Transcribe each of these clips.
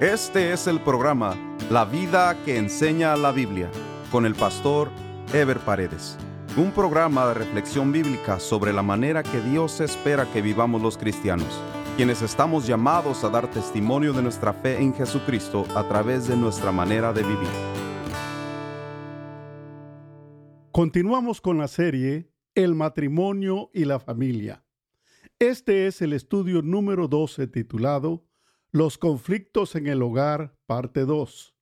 Este es el programa La vida que enseña la Biblia con el pastor Ever Paredes. Un programa de reflexión bíblica sobre la manera que Dios espera que vivamos los cristianos, quienes estamos llamados a dar testimonio de nuestra fe en Jesucristo a través de nuestra manera de vivir. Continuamos con la serie El matrimonio y la familia. Este es el estudio número 12 titulado los conflictos en el hogar, parte 2.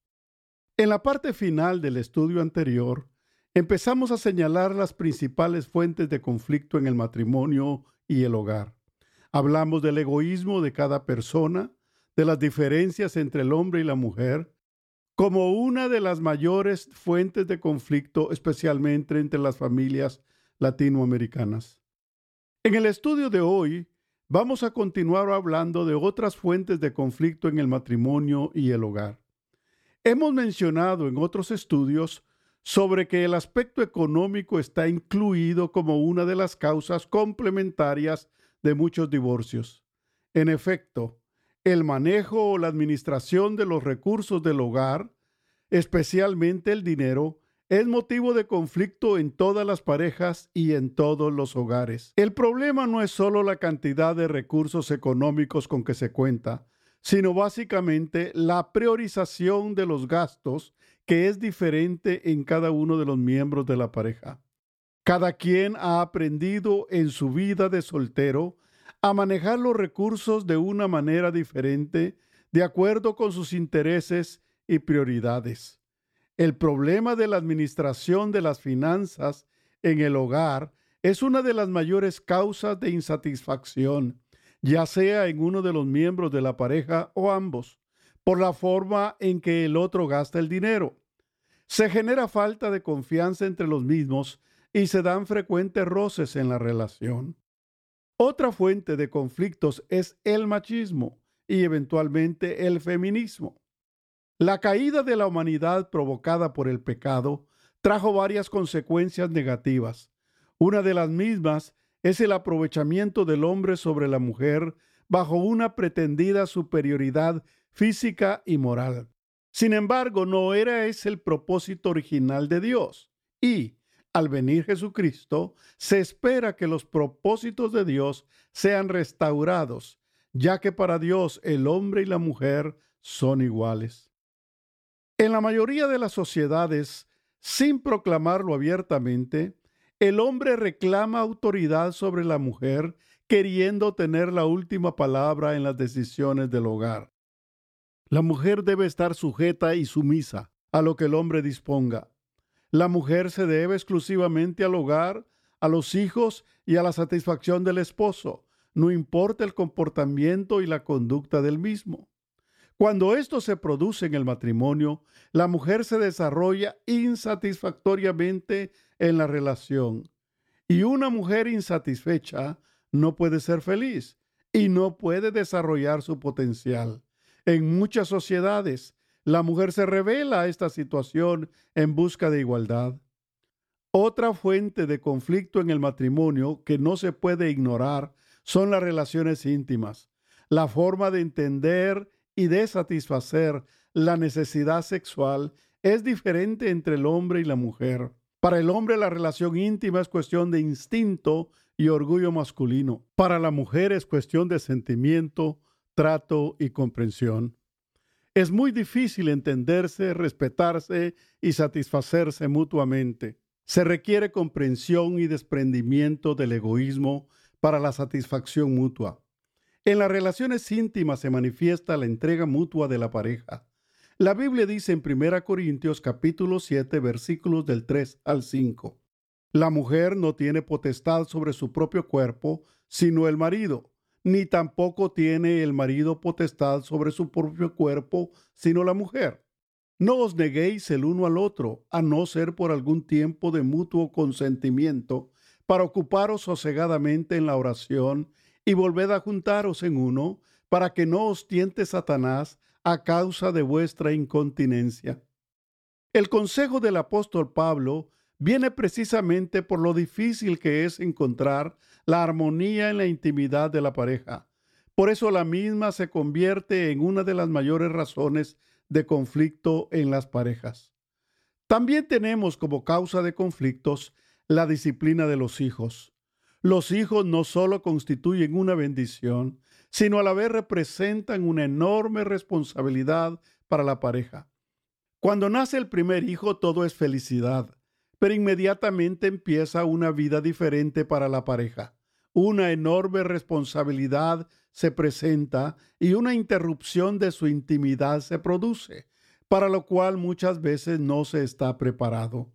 En la parte final del estudio anterior, empezamos a señalar las principales fuentes de conflicto en el matrimonio y el hogar. Hablamos del egoísmo de cada persona, de las diferencias entre el hombre y la mujer, como una de las mayores fuentes de conflicto, especialmente entre las familias latinoamericanas. En el estudio de hoy Vamos a continuar hablando de otras fuentes de conflicto en el matrimonio y el hogar. Hemos mencionado en otros estudios sobre que el aspecto económico está incluido como una de las causas complementarias de muchos divorcios. En efecto, el manejo o la administración de los recursos del hogar, especialmente el dinero, es motivo de conflicto en todas las parejas y en todos los hogares. El problema no es solo la cantidad de recursos económicos con que se cuenta, sino básicamente la priorización de los gastos que es diferente en cada uno de los miembros de la pareja. Cada quien ha aprendido en su vida de soltero a manejar los recursos de una manera diferente de acuerdo con sus intereses y prioridades. El problema de la administración de las finanzas en el hogar es una de las mayores causas de insatisfacción, ya sea en uno de los miembros de la pareja o ambos, por la forma en que el otro gasta el dinero. Se genera falta de confianza entre los mismos y se dan frecuentes roces en la relación. Otra fuente de conflictos es el machismo y eventualmente el feminismo. La caída de la humanidad provocada por el pecado trajo varias consecuencias negativas. Una de las mismas es el aprovechamiento del hombre sobre la mujer bajo una pretendida superioridad física y moral. Sin embargo, no era ese el propósito original de Dios. Y, al venir Jesucristo, se espera que los propósitos de Dios sean restaurados, ya que para Dios el hombre y la mujer son iguales. En la mayoría de las sociedades, sin proclamarlo abiertamente, el hombre reclama autoridad sobre la mujer, queriendo tener la última palabra en las decisiones del hogar. La mujer debe estar sujeta y sumisa a lo que el hombre disponga. La mujer se debe exclusivamente al hogar, a los hijos y a la satisfacción del esposo, no importa el comportamiento y la conducta del mismo. Cuando esto se produce en el matrimonio, la mujer se desarrolla insatisfactoriamente en la relación. Y una mujer insatisfecha no puede ser feliz y no puede desarrollar su potencial. En muchas sociedades, la mujer se revela a esta situación en busca de igualdad. Otra fuente de conflicto en el matrimonio que no se puede ignorar son las relaciones íntimas. La forma de entender y de satisfacer la necesidad sexual es diferente entre el hombre y la mujer. Para el hombre la relación íntima es cuestión de instinto y orgullo masculino. Para la mujer es cuestión de sentimiento, trato y comprensión. Es muy difícil entenderse, respetarse y satisfacerse mutuamente. Se requiere comprensión y desprendimiento del egoísmo para la satisfacción mutua. En las relaciones íntimas se manifiesta la entrega mutua de la pareja. La Biblia dice en 1 Corintios capítulo 7 versículos del 3 al 5. La mujer no tiene potestad sobre su propio cuerpo, sino el marido, ni tampoco tiene el marido potestad sobre su propio cuerpo, sino la mujer. No os neguéis el uno al otro, a no ser por algún tiempo de mutuo consentimiento, para ocuparos sosegadamente en la oración y volved a juntaros en uno, para que no os tiente Satanás a causa de vuestra incontinencia. El consejo del apóstol Pablo viene precisamente por lo difícil que es encontrar la armonía en la intimidad de la pareja. Por eso la misma se convierte en una de las mayores razones de conflicto en las parejas. También tenemos como causa de conflictos la disciplina de los hijos. Los hijos no solo constituyen una bendición, sino a la vez representan una enorme responsabilidad para la pareja. Cuando nace el primer hijo todo es felicidad, pero inmediatamente empieza una vida diferente para la pareja. Una enorme responsabilidad se presenta y una interrupción de su intimidad se produce, para lo cual muchas veces no se está preparado.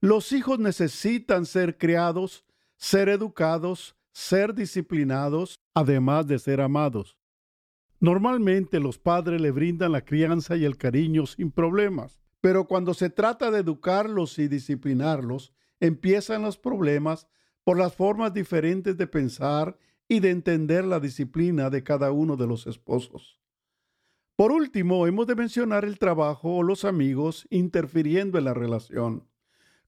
Los hijos necesitan ser criados, ser educados, ser disciplinados, además de ser amados. Normalmente los padres le brindan la crianza y el cariño sin problemas, pero cuando se trata de educarlos y disciplinarlos, empiezan los problemas por las formas diferentes de pensar y de entender la disciplina de cada uno de los esposos. Por último, hemos de mencionar el trabajo o los amigos interfiriendo en la relación.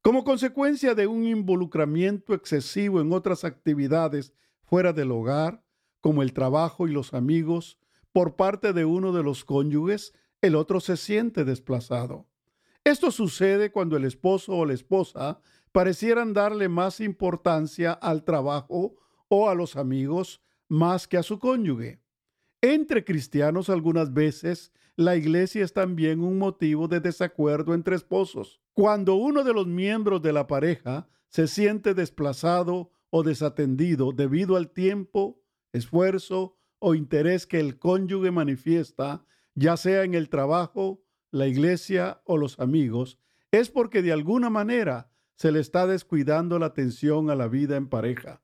Como consecuencia de un involucramiento excesivo en otras actividades fuera del hogar, como el trabajo y los amigos, por parte de uno de los cónyuges, el otro se siente desplazado. Esto sucede cuando el esposo o la esposa parecieran darle más importancia al trabajo o a los amigos más que a su cónyuge. Entre cristianos algunas veces la iglesia es también un motivo de desacuerdo entre esposos. Cuando uno de los miembros de la pareja se siente desplazado o desatendido debido al tiempo, esfuerzo o interés que el cónyuge manifiesta, ya sea en el trabajo, la iglesia o los amigos, es porque de alguna manera se le está descuidando la atención a la vida en pareja.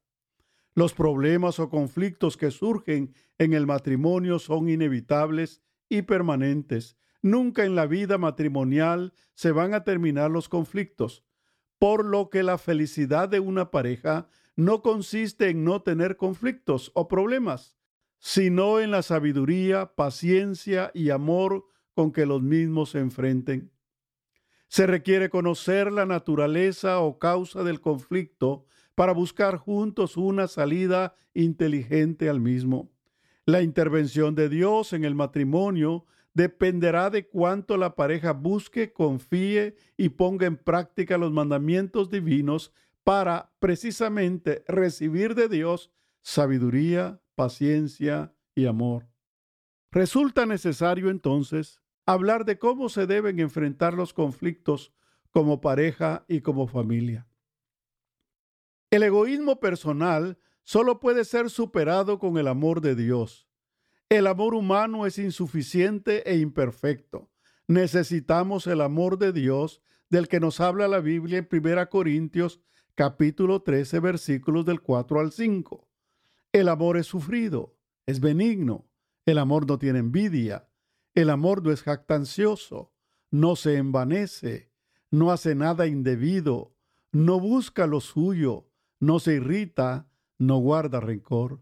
Los problemas o conflictos que surgen en el matrimonio son inevitables y permanentes. Nunca en la vida matrimonial se van a terminar los conflictos, por lo que la felicidad de una pareja no consiste en no tener conflictos o problemas, sino en la sabiduría, paciencia y amor con que los mismos se enfrenten. Se requiere conocer la naturaleza o causa del conflicto para buscar juntos una salida inteligente al mismo. La intervención de Dios en el matrimonio dependerá de cuánto la pareja busque, confíe y ponga en práctica los mandamientos divinos para precisamente recibir de Dios sabiduría, paciencia y amor. Resulta necesario entonces hablar de cómo se deben enfrentar los conflictos como pareja y como familia. El egoísmo personal solo puede ser superado con el amor de Dios. El amor humano es insuficiente e imperfecto. Necesitamos el amor de Dios del que nos habla la Biblia en 1 Corintios capítulo 13 versículos del 4 al 5. El amor es sufrido, es benigno. El amor no tiene envidia. El amor no es jactancioso. No se envanece. No hace nada indebido. No busca lo suyo. No se irrita. No guarda rencor.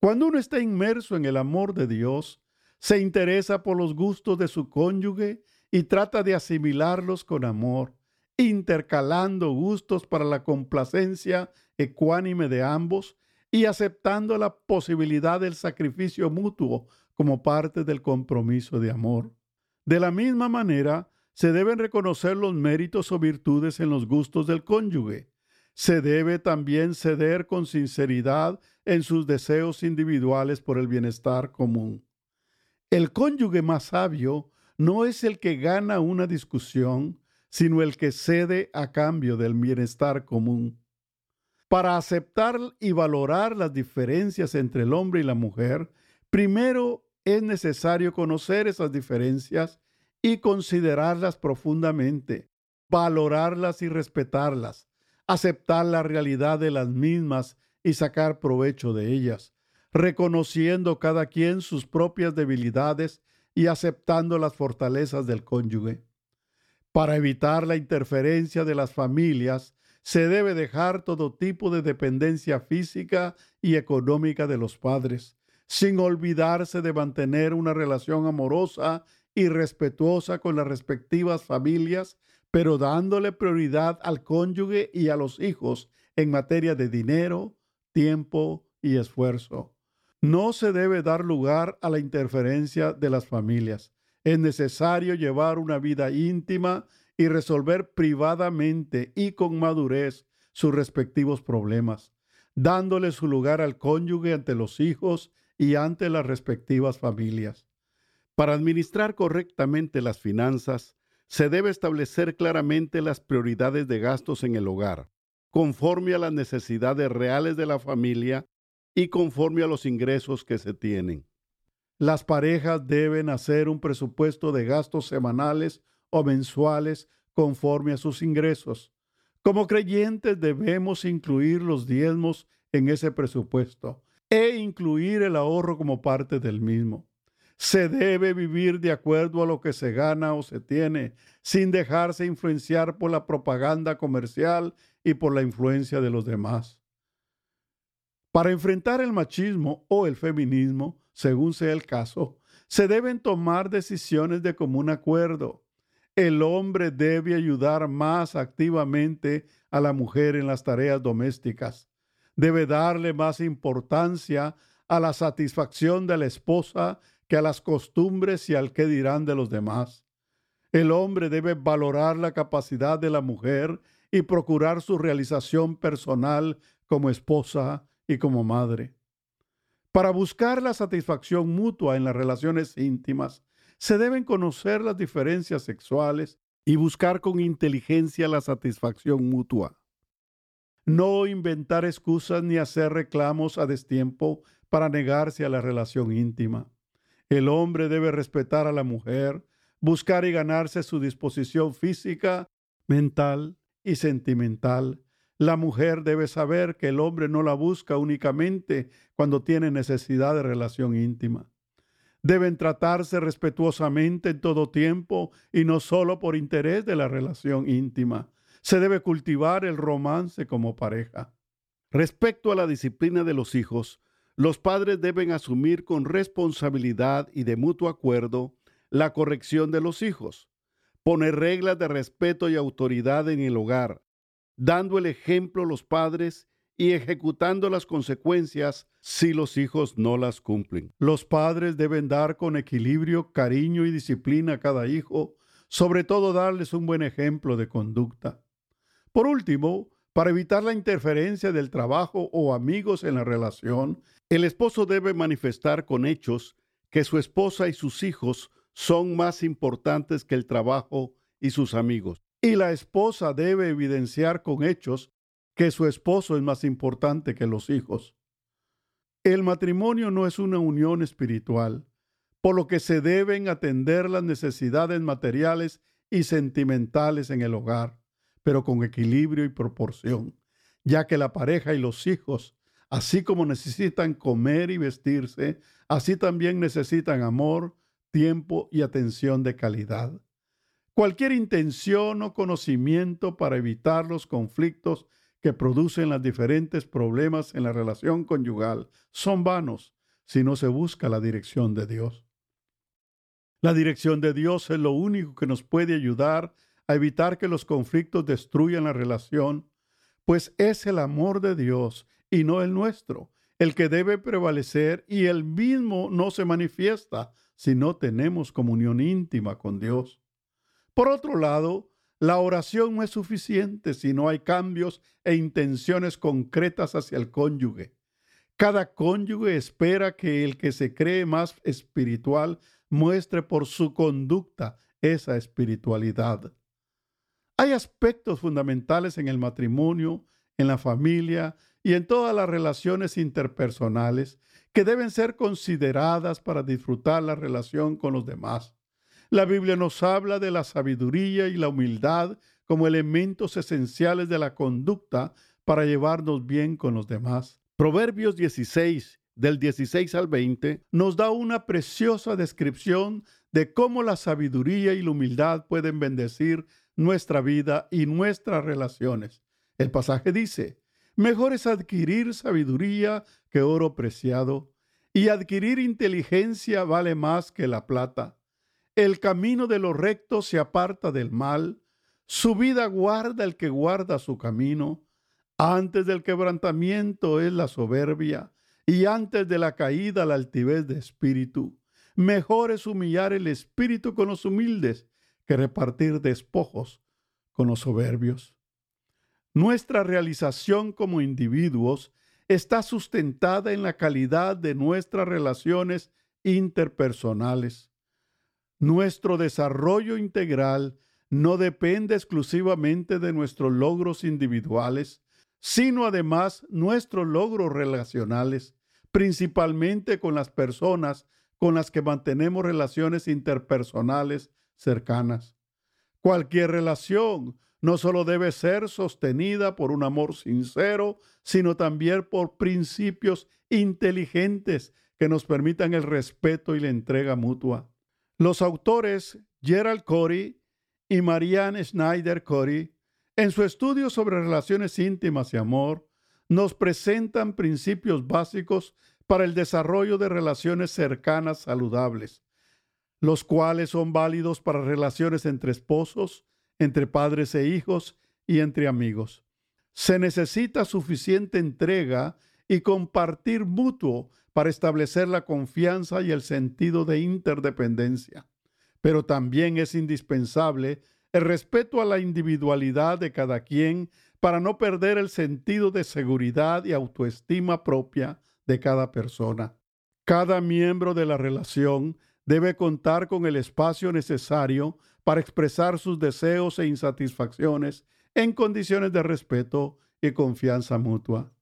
Cuando uno está inmerso en el amor de Dios, se interesa por los gustos de su cónyuge y trata de asimilarlos con amor, intercalando gustos para la complacencia ecuánime de ambos y aceptando la posibilidad del sacrificio mutuo como parte del compromiso de amor. De la misma manera, se deben reconocer los méritos o virtudes en los gustos del cónyuge. Se debe también ceder con sinceridad en sus deseos individuales por el bienestar común. El cónyuge más sabio no es el que gana una discusión, sino el que cede a cambio del bienestar común. Para aceptar y valorar las diferencias entre el hombre y la mujer, primero es necesario conocer esas diferencias y considerarlas profundamente, valorarlas y respetarlas, aceptar la realidad de las mismas y sacar provecho de ellas, reconociendo cada quien sus propias debilidades y aceptando las fortalezas del cónyuge. Para evitar la interferencia de las familias, se debe dejar todo tipo de dependencia física y económica de los padres, sin olvidarse de mantener una relación amorosa y respetuosa con las respectivas familias, pero dándole prioridad al cónyuge y a los hijos en materia de dinero, tiempo y esfuerzo. No se debe dar lugar a la interferencia de las familias. Es necesario llevar una vida íntima y resolver privadamente y con madurez sus respectivos problemas, dándole su lugar al cónyuge ante los hijos y ante las respectivas familias. Para administrar correctamente las finanzas, se debe establecer claramente las prioridades de gastos en el hogar, conforme a las necesidades reales de la familia y conforme a los ingresos que se tienen. Las parejas deben hacer un presupuesto de gastos semanales o mensuales conforme a sus ingresos. Como creyentes debemos incluir los diezmos en ese presupuesto e incluir el ahorro como parte del mismo. Se debe vivir de acuerdo a lo que se gana o se tiene, sin dejarse influenciar por la propaganda comercial y por la influencia de los demás. Para enfrentar el machismo o el feminismo, según sea el caso, se deben tomar decisiones de común acuerdo. El hombre debe ayudar más activamente a la mujer en las tareas domésticas. Debe darle más importancia a la satisfacción de la esposa que a las costumbres y al que dirán de los demás. El hombre debe valorar la capacidad de la mujer y procurar su realización personal como esposa y como madre. Para buscar la satisfacción mutua en las relaciones íntimas, se deben conocer las diferencias sexuales y buscar con inteligencia la satisfacción mutua. No inventar excusas ni hacer reclamos a destiempo para negarse a la relación íntima. El hombre debe respetar a la mujer, buscar y ganarse su disposición física, mental y sentimental. La mujer debe saber que el hombre no la busca únicamente cuando tiene necesidad de relación íntima. Deben tratarse respetuosamente en todo tiempo y no solo por interés de la relación íntima. Se debe cultivar el romance como pareja. Respecto a la disciplina de los hijos, los padres deben asumir con responsabilidad y de mutuo acuerdo la corrección de los hijos, poner reglas de respeto y autoridad en el hogar, dando el ejemplo los padres y ejecutando las consecuencias si los hijos no las cumplen. Los padres deben dar con equilibrio, cariño y disciplina a cada hijo, sobre todo darles un buen ejemplo de conducta. Por último, para evitar la interferencia del trabajo o amigos en la relación, el esposo debe manifestar con hechos que su esposa y sus hijos son más importantes que el trabajo y sus amigos. Y la esposa debe evidenciar con hechos que su esposo es más importante que los hijos. El matrimonio no es una unión espiritual, por lo que se deben atender las necesidades materiales y sentimentales en el hogar pero con equilibrio y proporción, ya que la pareja y los hijos, así como necesitan comer y vestirse, así también necesitan amor, tiempo y atención de calidad. Cualquier intención o conocimiento para evitar los conflictos que producen los diferentes problemas en la relación conyugal son vanos si no se busca la dirección de Dios. La dirección de Dios es lo único que nos puede ayudar a evitar que los conflictos destruyan la relación, pues es el amor de Dios y no el nuestro el que debe prevalecer y el mismo no se manifiesta si no tenemos comunión íntima con Dios. Por otro lado, la oración no es suficiente si no hay cambios e intenciones concretas hacia el cónyuge. Cada cónyuge espera que el que se cree más espiritual muestre por su conducta esa espiritualidad. Hay aspectos fundamentales en el matrimonio, en la familia y en todas las relaciones interpersonales que deben ser consideradas para disfrutar la relación con los demás. La Biblia nos habla de la sabiduría y la humildad como elementos esenciales de la conducta para llevarnos bien con los demás. Proverbios 16, del 16 al 20, nos da una preciosa descripción de cómo la sabiduría y la humildad pueden bendecir nuestra vida y nuestras relaciones. El pasaje dice, mejor es adquirir sabiduría que oro preciado, y adquirir inteligencia vale más que la plata. El camino de los rectos se aparta del mal, su vida guarda el que guarda su camino. Antes del quebrantamiento es la soberbia, y antes de la caída la altivez de espíritu. Mejor es humillar el espíritu con los humildes que repartir despojos con los soberbios. Nuestra realización como individuos está sustentada en la calidad de nuestras relaciones interpersonales. Nuestro desarrollo integral no depende exclusivamente de nuestros logros individuales, sino además nuestros logros relacionales, principalmente con las personas con las que mantenemos relaciones interpersonales cercanas. Cualquier relación no solo debe ser sostenida por un amor sincero, sino también por principios inteligentes que nos permitan el respeto y la entrega mutua. Los autores Gerald Corey y Marianne Schneider Corey, en su estudio sobre relaciones íntimas y amor, nos presentan principios básicos para el desarrollo de relaciones cercanas saludables, los cuales son válidos para relaciones entre esposos, entre padres e hijos y entre amigos. Se necesita suficiente entrega y compartir mutuo para establecer la confianza y el sentido de interdependencia pero también es indispensable el respeto a la individualidad de cada quien para no perder el sentido de seguridad y autoestima propia de cada persona. Cada miembro de la relación debe contar con el espacio necesario para expresar sus deseos e insatisfacciones en condiciones de respeto y confianza mutua.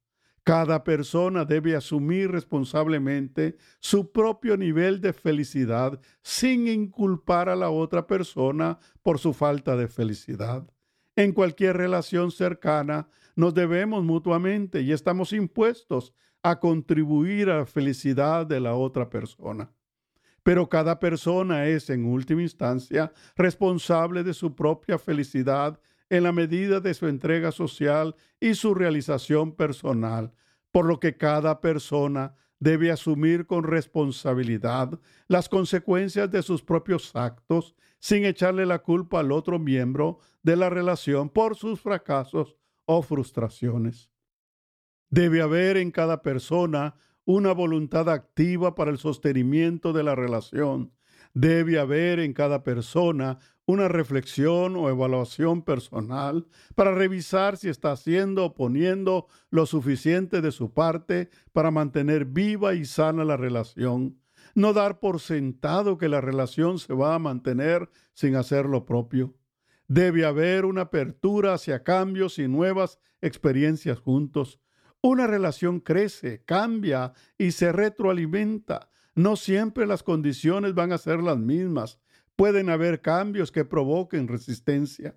Cada persona debe asumir responsablemente su propio nivel de felicidad sin inculpar a la otra persona por su falta de felicidad. En cualquier relación cercana nos debemos mutuamente y estamos impuestos a contribuir a la felicidad de la otra persona. Pero cada persona es, en última instancia, responsable de su propia felicidad en la medida de su entrega social y su realización personal, por lo que cada persona debe asumir con responsabilidad las consecuencias de sus propios actos sin echarle la culpa al otro miembro de la relación por sus fracasos o frustraciones. Debe haber en cada persona una voluntad activa para el sostenimiento de la relación. Debe haber en cada persona una reflexión o evaluación personal para revisar si está haciendo o poniendo lo suficiente de su parte para mantener viva y sana la relación. No dar por sentado que la relación se va a mantener sin hacer lo propio. Debe haber una apertura hacia cambios y nuevas experiencias juntos. Una relación crece, cambia y se retroalimenta. No siempre las condiciones van a ser las mismas pueden haber cambios que provoquen resistencia.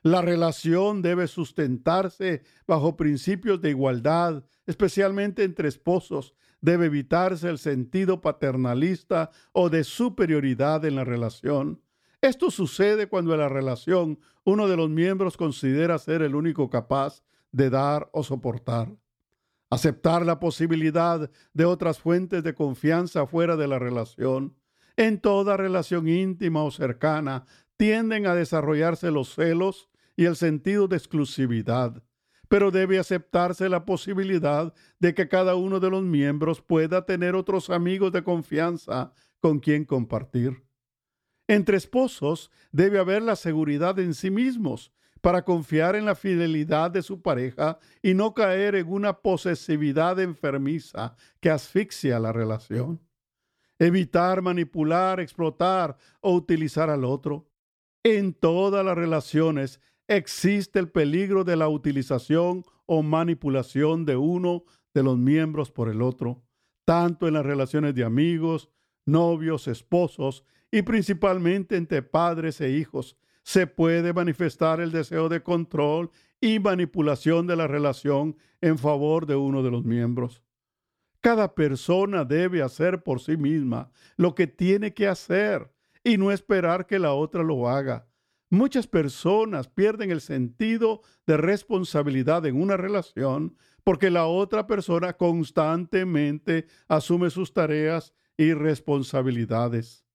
La relación debe sustentarse bajo principios de igualdad, especialmente entre esposos. Debe evitarse el sentido paternalista o de superioridad en la relación. Esto sucede cuando en la relación uno de los miembros considera ser el único capaz de dar o soportar. Aceptar la posibilidad de otras fuentes de confianza fuera de la relación en toda relación íntima o cercana tienden a desarrollarse los celos y el sentido de exclusividad, pero debe aceptarse la posibilidad de que cada uno de los miembros pueda tener otros amigos de confianza con quien compartir. Entre esposos debe haber la seguridad en sí mismos para confiar en la fidelidad de su pareja y no caer en una posesividad enfermiza que asfixia la relación evitar manipular, explotar o utilizar al otro. En todas las relaciones existe el peligro de la utilización o manipulación de uno de los miembros por el otro, tanto en las relaciones de amigos, novios, esposos y principalmente entre padres e hijos. Se puede manifestar el deseo de control y manipulación de la relación en favor de uno de los miembros. Cada persona debe hacer por sí misma lo que tiene que hacer y no esperar que la otra lo haga. Muchas personas pierden el sentido de responsabilidad en una relación porque la otra persona constantemente asume sus tareas y responsabilidades.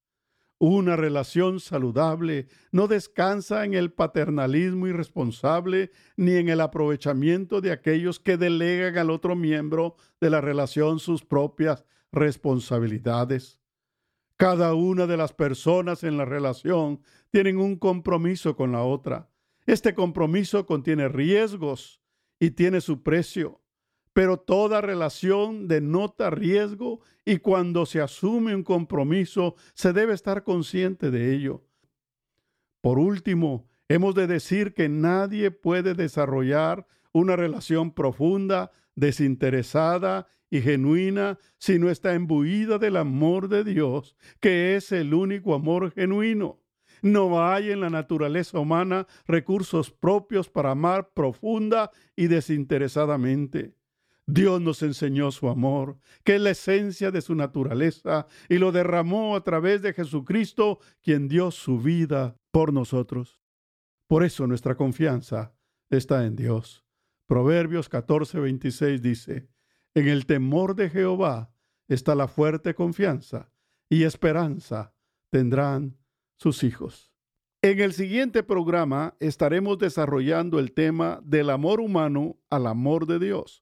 Una relación saludable no descansa en el paternalismo irresponsable ni en el aprovechamiento de aquellos que delegan al otro miembro de la relación sus propias responsabilidades. Cada una de las personas en la relación tienen un compromiso con la otra. Este compromiso contiene riesgos y tiene su precio pero toda relación denota riesgo y cuando se asume un compromiso se debe estar consciente de ello. Por último, hemos de decir que nadie puede desarrollar una relación profunda, desinteresada y genuina si no está imbuida del amor de Dios, que es el único amor genuino. No hay en la naturaleza humana recursos propios para amar profunda y desinteresadamente. Dios nos enseñó su amor, que es la esencia de su naturaleza, y lo derramó a través de Jesucristo, quien dio su vida por nosotros. Por eso nuestra confianza está en Dios. Proverbios 14:26 dice, En el temor de Jehová está la fuerte confianza, y esperanza tendrán sus hijos. En el siguiente programa estaremos desarrollando el tema del amor humano al amor de Dios.